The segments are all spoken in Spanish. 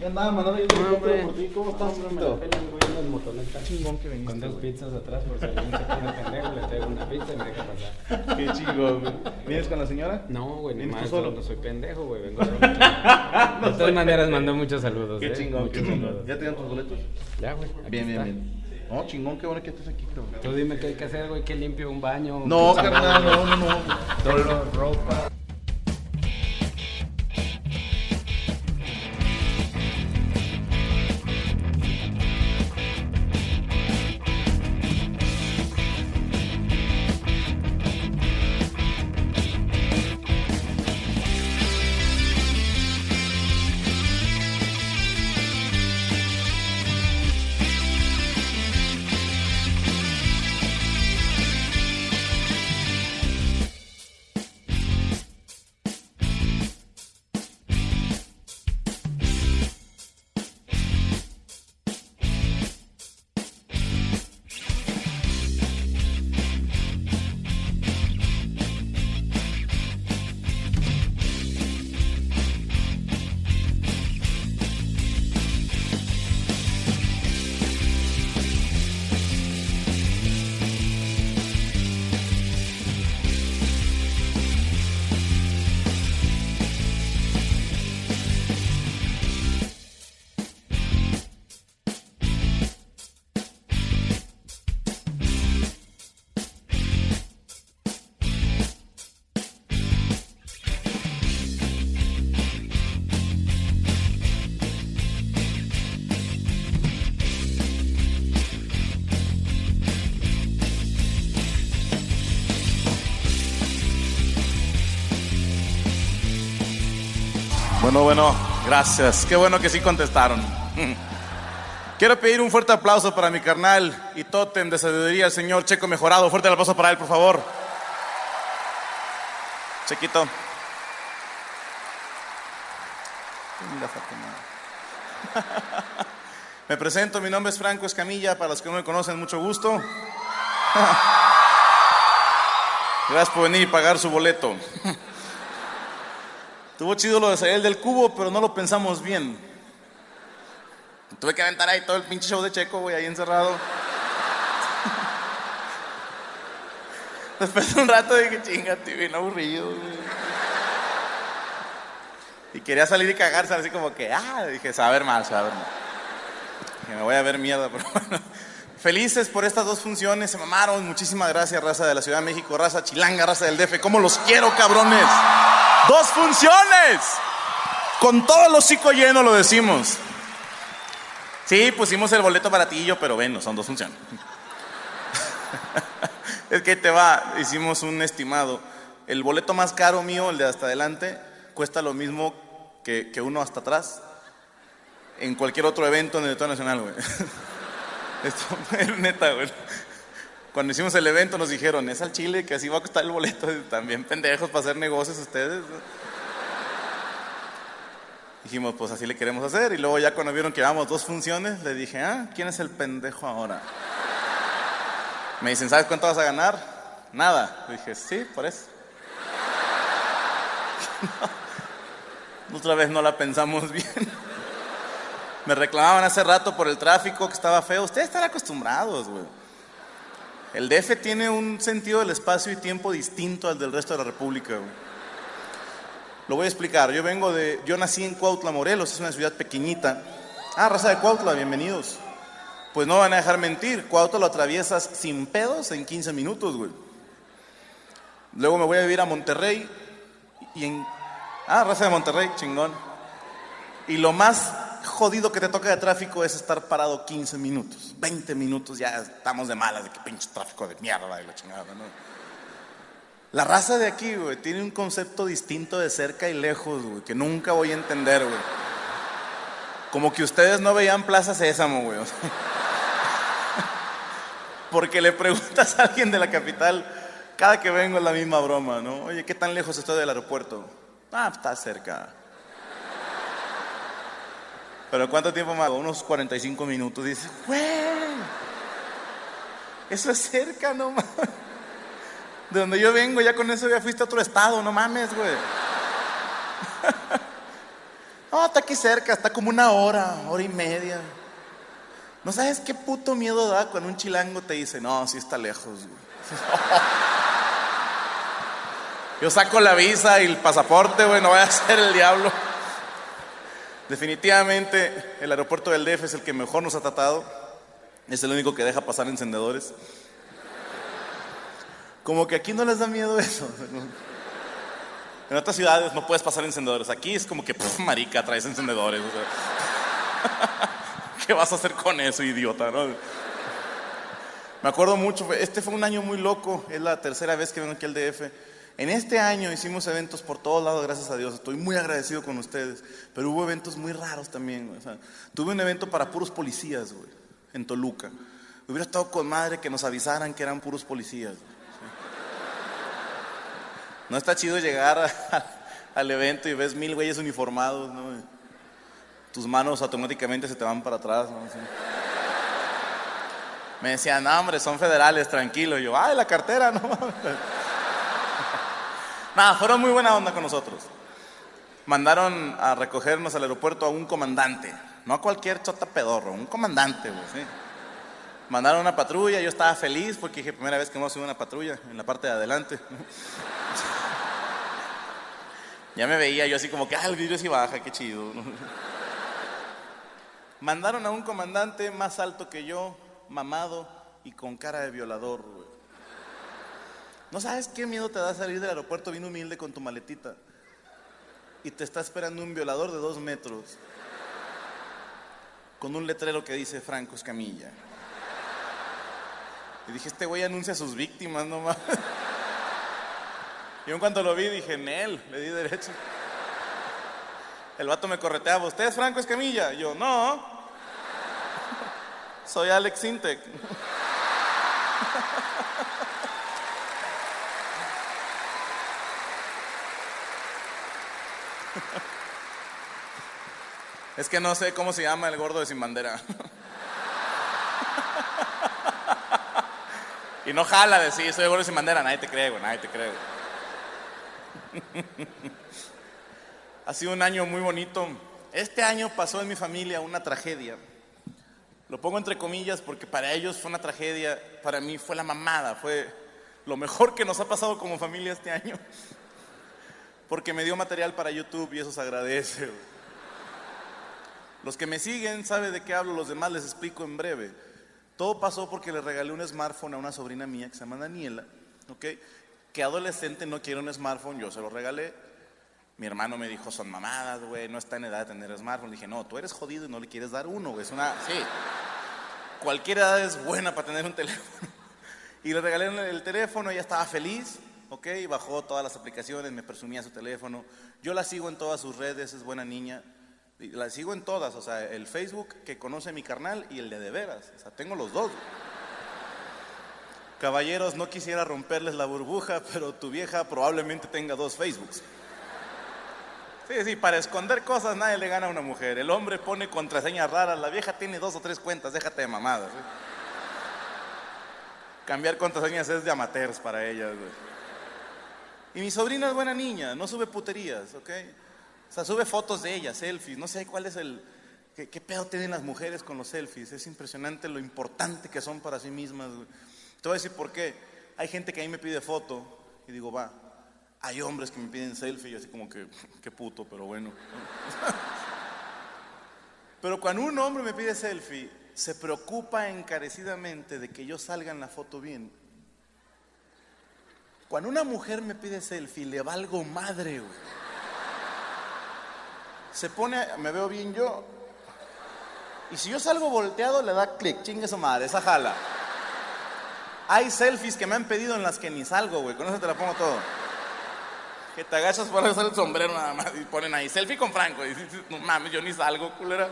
Ya andaba mandando yo un por ti. ¿Cómo estás, Fernando? Está chingón que viniste. Con dos pizzas atrás, por si alguien se pone pendejo, le traigo una pizza y me deja pasar. Qué chingón, güey. ¿Vienes con la señora? No, güey, ni ¿Vienes tú más. solo? No soy pendejo, güey. Vengo De todas maneras, mandó muchos saludos. Qué eh. chingón, qué chingón. ¿Ya te dieron tus boletos? Ya, güey. Bien, bien, bien. No, chingón, qué bueno que estés aquí, cabrón. Tú dime qué hay que hacer, güey. Que limpio un baño. No, carnal, no, no, no. Solo ropa. Bueno, gracias. Qué bueno que sí contestaron. Quiero pedir un fuerte aplauso para mi carnal y tótem de sabiduría, el señor Checo Mejorado. Fuerte el aplauso para él, por favor. Chequito. Me presento, mi nombre es Franco Escamilla, para los que no me conocen, mucho gusto. Gracias por venir y pagar su boleto. Tuvo chido lo de salir del cubo, pero no lo pensamos bien. Tuve que aventar ahí todo el pinche show de Checo, güey, ahí encerrado. Después de un rato dije, chingate, bien aburrido, güey. Y quería salir y cagarse así como que, ah, dije, ver mal, ver mal. Dije, me voy a ver mierda, pero bueno. Felices por estas dos funciones, se mamaron. Muchísimas gracias, raza de la Ciudad de México, raza chilanga, raza del DF. ¿Cómo los quiero, cabrones? ¡Dos funciones! Con todo el hocico lleno lo decimos. Sí, pusimos el boleto baratillo, pero bueno, son dos funciones. es que te va, hicimos un estimado. El boleto más caro mío, el de hasta adelante, cuesta lo mismo que, que uno hasta atrás en cualquier otro evento en el Auditorio Nacional, güey. Esto es neta, güey. Cuando hicimos el evento nos dijeron, es al Chile que así va a costar el boleto. También pendejos para hacer negocios ustedes. Dijimos, pues así le queremos hacer. Y luego ya cuando vieron que llevamos dos funciones, le dije, ah, ¿quién es el pendejo ahora? Me dicen, ¿sabes cuánto vas a ganar? Nada. dije, sí, por eso. Otra vez no la pensamos bien. Me reclamaban hace rato por el tráfico que estaba feo. Ustedes están acostumbrados, güey. El DF tiene un sentido del espacio y tiempo distinto al del resto de la República. Lo voy a explicar. Yo vengo de, yo nací en Cuautla, Morelos, es una ciudad pequeñita. Ah, raza de Cuautla, bienvenidos. Pues no van a dejar mentir, Cuautla lo atraviesas sin pedos en 15 minutos, güey. Luego me voy a vivir a Monterrey y en... Ah, raza de Monterrey, chingón. Y lo más jodido que te toca de tráfico es estar parado 15 minutos. 20 minutos ya estamos de malas, de que pinche tráfico de mierda y la chingada, ¿no? La raza de aquí, güey, tiene un concepto distinto de cerca y lejos, güey, que nunca voy a entender, güey. Como que ustedes no veían Plaza Sésamo, güey. porque le preguntas a alguien de la capital, cada que vengo es la misma broma, ¿no? Oye, ¿qué tan lejos estoy del aeropuerto? Ah, está cerca. Pero ¿cuánto tiempo más? Unos 45 minutos. Dices, güey, eso es cerca, no mames. De donde yo vengo, ya con eso ya fuiste a otro estado, no mames, güey. No, está aquí cerca, está como una hora, hora y media. ¿No sabes qué puto miedo da cuando un chilango te dice, no, sí está lejos, güey? Yo saco la visa y el pasaporte, güey, no voy a ser el diablo. Definitivamente el aeropuerto del DF es el que mejor nos ha tratado. Es el único que deja pasar encendedores. Como que aquí no les da miedo eso. En otras ciudades no puedes pasar encendedores. Aquí es como que, marica, traes encendedores. ¿Qué vas a hacer con eso, idiota? Me acuerdo mucho, este fue un año muy loco. Es la tercera vez que vengo aquí al DF. En este año hicimos eventos por todos lados, gracias a Dios. Estoy muy agradecido con ustedes. Pero hubo eventos muy raros también. tuve un evento para puros policías, güey, en Toluca. Hubiera estado con madre que nos avisaran que eran puros policías. No está chido llegar al evento y ves mil güeyes uniformados, ¿no? Tus manos automáticamente se te van para atrás, ¿no? Me decían, no, hombre, son federales, tranquilo. Y yo, ay, la cartera, no Nada, fueron muy buena onda con nosotros. Mandaron a recogernos al aeropuerto a un comandante, no a cualquier chota pedorro, un comandante, ¿sí? Mandaron una patrulla, yo estaba feliz porque dije, primera vez que hemos sido una patrulla en la parte de adelante. ya me veía yo así como que, ah, el vidrio sí baja, qué chido. Mandaron a un comandante más alto que yo, mamado y con cara de violador, ¿No sabes qué miedo te da salir del aeropuerto bien humilde con tu maletita? Y te está esperando un violador de dos metros con un letrero que dice Franco Escamilla. Y dije, este güey anuncia a sus víctimas, no más. Y en cuanto lo vi dije, Nel, le di derecho. El vato me correteaba, ¿usted es Franco Escamilla? yo, no. Soy Alex Sintec. Es que no sé cómo se llama el gordo de sin bandera. Y no jala de sí, soy gordo de sin bandera, nadie te cree, güey, nadie te cree. Ha sido un año muy bonito. Este año pasó en mi familia una tragedia. Lo pongo entre comillas porque para ellos fue una tragedia, para mí fue la mamada, fue lo mejor que nos ha pasado como familia este año porque me dio material para YouTube y eso se agradece. Los que me siguen saben de qué hablo, los demás les explico en breve. Todo pasó porque le regalé un smartphone a una sobrina mía que se llama Daniela, ¿ok? Que adolescente no quiere un smartphone, yo se lo regalé. Mi hermano me dijo, son mamadas, güey, no está en edad de tener smartphone. Le dije, no, tú eres jodido y no le quieres dar uno, güey. Es una, sí. Cualquier edad es buena para tener un teléfono. Y le regalé el teléfono, ella estaba feliz. ¿ok? Bajó todas las aplicaciones, me presumía su teléfono. Yo la sigo en todas sus redes, es buena niña. La sigo en todas, o sea, el Facebook que conoce mi carnal y el de de veras. O sea, tengo los dos. Caballeros, no quisiera romperles la burbuja, pero tu vieja probablemente tenga dos Facebooks. Sí, sí, para esconder cosas nadie le gana a una mujer. El hombre pone contraseñas raras, la vieja tiene dos o tres cuentas, déjate de mamadas. Cambiar contraseñas es de amateurs para ellas. Y mi sobrina es buena niña, no sube puterías, ¿ok? O sea, sube fotos de ella, selfies. No sé cuál es el. ¿Qué, pedo tienen las mujeres con los selfies? Es impresionante lo importante que son para sí mismas. Te voy a decir por qué. Hay gente que a mí me pide foto y digo, va. Hay hombres que me piden selfie y así como que, qué puto, pero bueno. Pero cuando un hombre me pide selfie, se preocupa encarecidamente de que yo salga en la foto bien. Cuando una mujer me pide selfie, le valgo madre, güey. Se pone, me veo bien yo. Y si yo salgo volteado, le da clic, chingue su madre, esa jala. Hay selfies que me han pedido en las que ni salgo, güey. Con eso te la pongo todo. Que te agachas para hacer el sombrero nada más y ponen ahí selfie con Franco. Y dices, no mames, yo ni salgo, culera.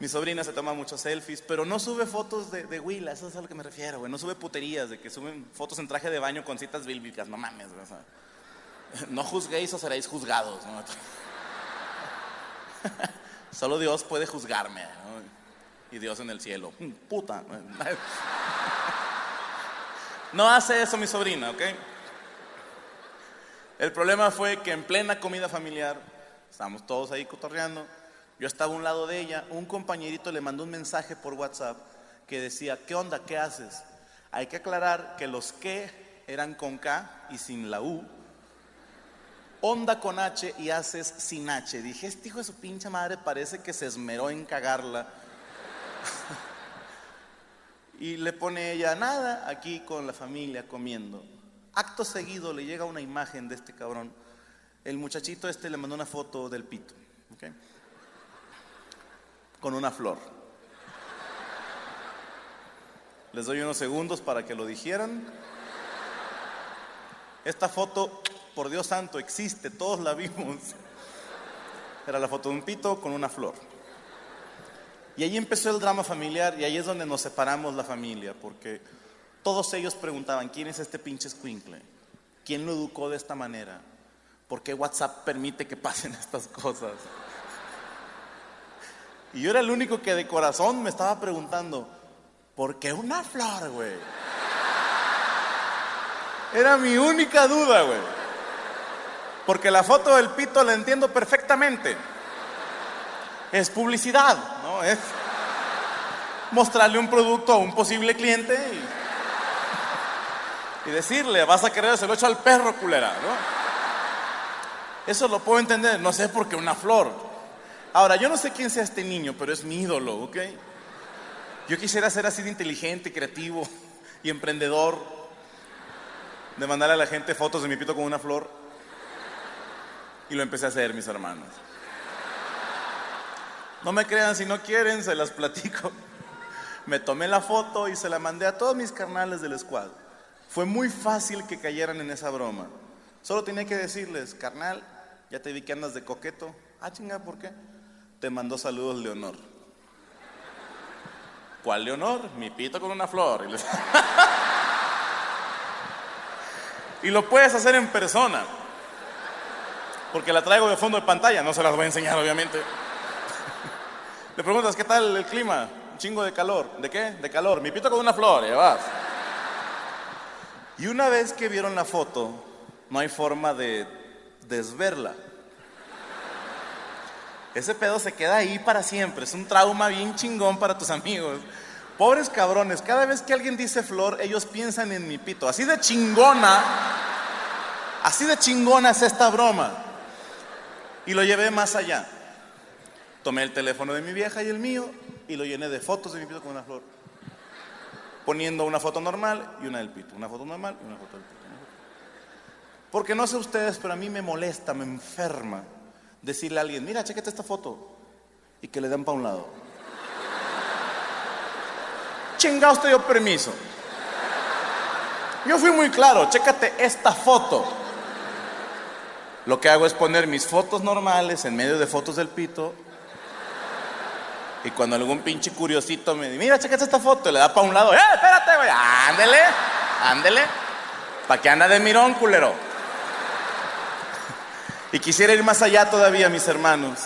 Mi sobrina se toma muchos selfies, pero no sube fotos de, de Willa, eso es a lo que me refiero, güey. No sube puterías, de que suben fotos en traje de baño con citas bíblicas, no mames, güey. o sea, no juzguéis o seréis juzgados, ¿no? Solo Dios puede juzgarme. Y Dios en el cielo. Mm, Puta. No hace eso mi sobrina, ¿ok? El problema fue que en plena comida familiar, estábamos todos ahí cotorreando, yo estaba a un lado de ella, un compañerito le mandó un mensaje por WhatsApp que decía, ¿qué onda? ¿Qué haces? Hay que aclarar que los que eran con K y sin la U, onda con H y haces sin H. Dije, este hijo de su pinche madre parece que se esmeró en cagarla. y le pone ella, nada, aquí con la familia comiendo. Acto seguido le llega una imagen de este cabrón. El muchachito este le mandó una foto del pito. ¿ok? Con una flor. Les doy unos segundos para que lo dijeran. Esta foto, por Dios santo, existe, todos la vimos. Era la foto de un pito con una flor. Y ahí empezó el drama familiar y ahí es donde nos separamos la familia, porque todos ellos preguntaban, ¿quién es este pinche squinkle? ¿Quién lo educó de esta manera? ¿Por qué WhatsApp permite que pasen estas cosas? Y yo era el único que de corazón me estaba preguntando, ¿por qué una flor, güey? Era mi única duda, güey. Porque la foto del pito la entiendo perfectamente. Es publicidad, ¿no? Es mostrarle un producto a un posible cliente y, decirle, vas a querer, se lo echo al perro, culera, ¿no? Eso lo puedo entender, no sé por qué una flor. Ahora, yo no sé quién sea este niño, pero es mi ídolo, ¿ok? Yo quisiera ser así de inteligente, creativo y emprendedor, de mandarle a la gente fotos de mi pito con una flor. Y lo empecé a hacer, mis hermanos. No me crean, si no quieren, se las platico. Me tomé la foto y se la mandé a todos mis carnales del squad. Fue muy fácil que cayeran en esa broma. Solo tenía que decirles, carnal, ya te vi que andas de coqueto. Ah, chinga, ¿por qué? Te mandó saludos Leonor. ¿Cuál Leonor? Mi pito con una flor. Y, lo puedes hacer en persona. Porque la traigo de fondo de pantalla, no se las voy a enseñar, obviamente. Le preguntas, ¿qué tal el clima? Un chingo de calor. ¿De qué? De calor. Mi pito con una flor, ya vas. Y una vez que vieron la foto, no hay forma de desverla. Ese pedo se queda ahí para siempre. Es un trauma bien chingón para tus amigos. Pobres cabrones, cada vez que alguien dice flor, ellos piensan en mi pito. Así de chingona, así de chingona es esta broma. Y lo llevé más allá. Tomé el teléfono de mi vieja y el mío y lo llené de fotos de mi pito con una flor. Poniendo una foto normal y una del pito. Una foto normal y una foto del pito. Porque no sé ustedes, pero a mí me molesta, me enferma decirle a alguien, mira, chéquete esta foto. Y que le den para un lado. Chingados te dio permiso. Yo fui muy claro, chécate esta foto. Lo que hago es poner mis fotos normales en medio de fotos del pito. Y cuando algún pinche curiosito me dice, mira, chécate esta foto, le da para un lado, ¡eh, espérate, güey! ¡Ándele! ¡Ándele! ¿Para qué anda de mirón, culero? Y quisiera ir más allá todavía, mis hermanos.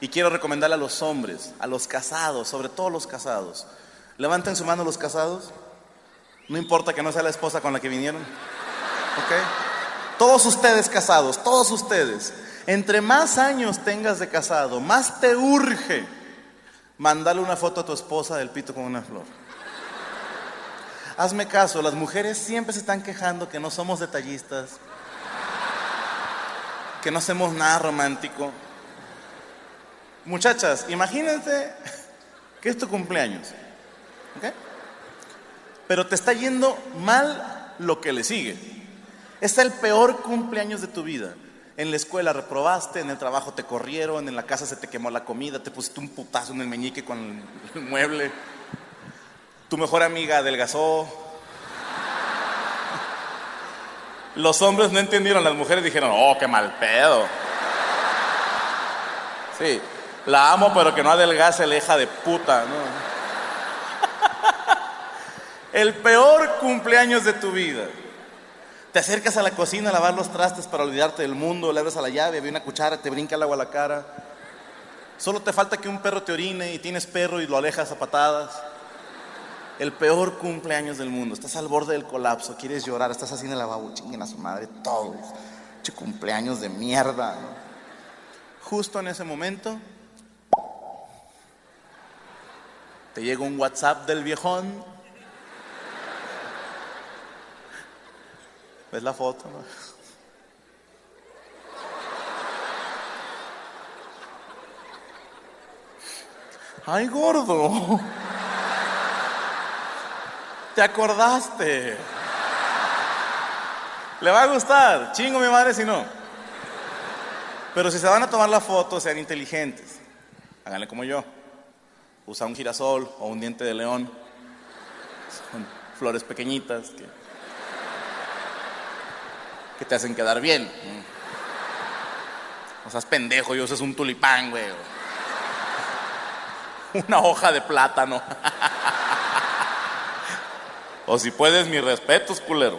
Y quiero recomendarle a los hombres, a los casados, sobre todo los casados. Levanten su mano los casados. No importa que no sea la esposa con la que vinieron. ¿Ok? Todos ustedes casados, todos ustedes. Entre más años tengas de casado, más te urge mandarle una foto a tu esposa del pito con una flor. Hazme caso, las mujeres siempre se están quejando que no somos detallistas, que no hacemos nada romántico. Muchachas, imagínense que es tu cumpleaños, ¿ok? Pero te está yendo mal lo que le sigue. Es el peor cumpleaños de tu vida. En la escuela reprobaste, en el trabajo te corrieron, en la casa se te quemó la comida, te pusiste un putazo en el meñique con el mueble. Tu mejor amiga adelgazó. Los hombres no entendieron, las mujeres dijeron, oh, qué mal pedo. Sí, la amo, pero que no adelgace la hija de puta. El peor cumpleaños de tu vida. Te acercas a la cocina a lavar los trastes para olvidarte del mundo, le abres a la llave, ve una cuchara, te brinca el agua a la cara. Solo te falta que un perro te orine y tienes perro y lo alejas a patadas. El peor cumpleaños del mundo. Estás al borde del colapso, quieres llorar, estás así en el lavabo, chinguen a su madre, todos. Cumpleaños de mierda. Justo en ese momento, te llega un WhatsApp del viejón. ¿Ves la foto? Ay, gordo. ¿Te acordaste? ¿Le va a gustar? Chingo mi madre si no. Pero si se van a tomar la foto, sean inteligentes. Háganle como yo. Usa un girasol o un diente de león. Son flores pequeñitas que, te hacen quedar bien. O seas pendejo y usas un tulipán, güey. Una hoja de plátano. O si puedes, mis respetos, culero.